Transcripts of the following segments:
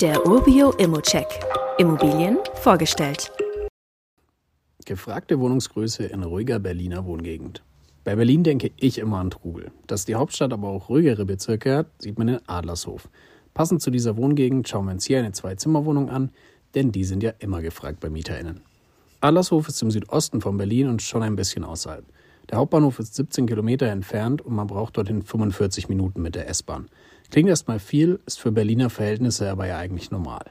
Der Urbio Immocheck. Immobilien vorgestellt. Gefragte Wohnungsgröße in ruhiger Berliner Wohngegend. Bei Berlin denke ich immer an Trubel. Dass die Hauptstadt aber auch ruhigere Bezirke hat, sieht man in Adlershof. Passend zu dieser Wohngegend schauen wir uns hier eine Zwei-Zimmer-Wohnung an, denn die sind ja immer gefragt bei MieterInnen. Adlershof ist im Südosten von Berlin und schon ein bisschen außerhalb. Der Hauptbahnhof ist 17 Kilometer entfernt und man braucht dorthin 45 Minuten mit der S-Bahn. Klingt erstmal viel, ist für Berliner Verhältnisse aber ja eigentlich normal.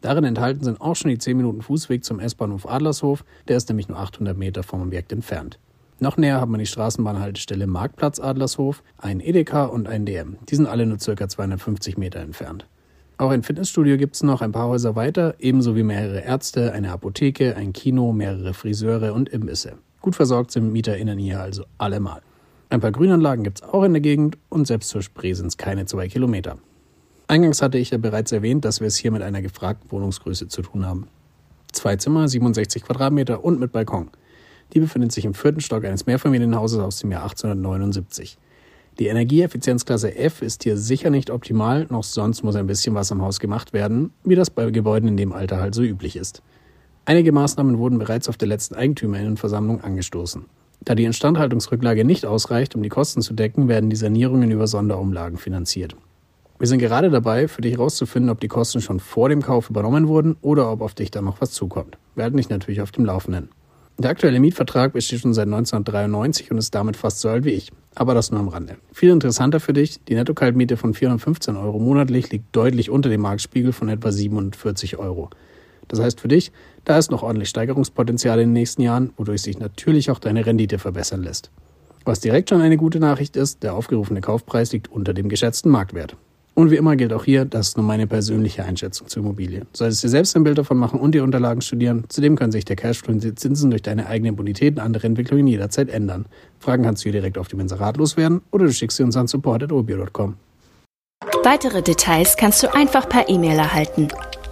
Darin enthalten sind auch schon die 10 Minuten Fußweg zum S-Bahnhof Adlershof, der ist nämlich nur 800 Meter vom Objekt entfernt. Noch näher hat man die Straßenbahnhaltestelle Marktplatz Adlershof, ein Edeka und ein DM. Die sind alle nur ca. 250 Meter entfernt. Auch ein Fitnessstudio gibt es noch ein paar Häuser weiter, ebenso wie mehrere Ärzte, eine Apotheke, ein Kino, mehrere Friseure und Imbisse. Gut versorgt sind MieterInnen hier also allemal. Ein paar Grünanlagen gibt es auch in der Gegend und selbst zur Spree sind es keine zwei Kilometer. Eingangs hatte ich ja bereits erwähnt, dass wir es hier mit einer gefragten Wohnungsgröße zu tun haben. Zwei Zimmer, 67 Quadratmeter und mit Balkon. Die befindet sich im vierten Stock eines Mehrfamilienhauses aus dem Jahr 1879. Die Energieeffizienzklasse F ist hier sicher nicht optimal, noch sonst muss ein bisschen was am Haus gemacht werden, wie das bei Gebäuden in dem Alter halt so üblich ist. Einige Maßnahmen wurden bereits auf der letzten Eigentümerinnenversammlung angestoßen. Da die Instandhaltungsrücklage nicht ausreicht, um die Kosten zu decken, werden die Sanierungen über Sonderumlagen finanziert. Wir sind gerade dabei, für dich herauszufinden, ob die Kosten schon vor dem Kauf übernommen wurden oder ob auf dich dann noch was zukommt. Wir halten dich natürlich auf dem Laufenden. Der aktuelle Mietvertrag besteht schon seit 1993 und ist damit fast so alt wie ich. Aber das nur am Rande. Viel interessanter für dich, die Netto-Kaltmiete von 415 Euro monatlich liegt deutlich unter dem Marktspiegel von etwa 47 Euro. Das heißt für dich, da ist noch ordentlich Steigerungspotenzial in den nächsten Jahren, wodurch sich natürlich auch deine Rendite verbessern lässt. Was direkt schon eine gute Nachricht ist, der aufgerufene Kaufpreis liegt unter dem geschätzten Marktwert. Und wie immer gilt auch hier, das ist nur meine persönliche Einschätzung zur Immobilie. Solltest dir selbst ein Bild davon machen und die Unterlagen studieren. Zudem können sich der Cashflow und die Zinsen durch deine eigene Bonität und andere Entwicklungen jederzeit ändern. Fragen kannst du hier direkt auf dem Inserat loswerden oder du schickst sie uns an support.obio.com. Weitere Details kannst du einfach per E-Mail erhalten.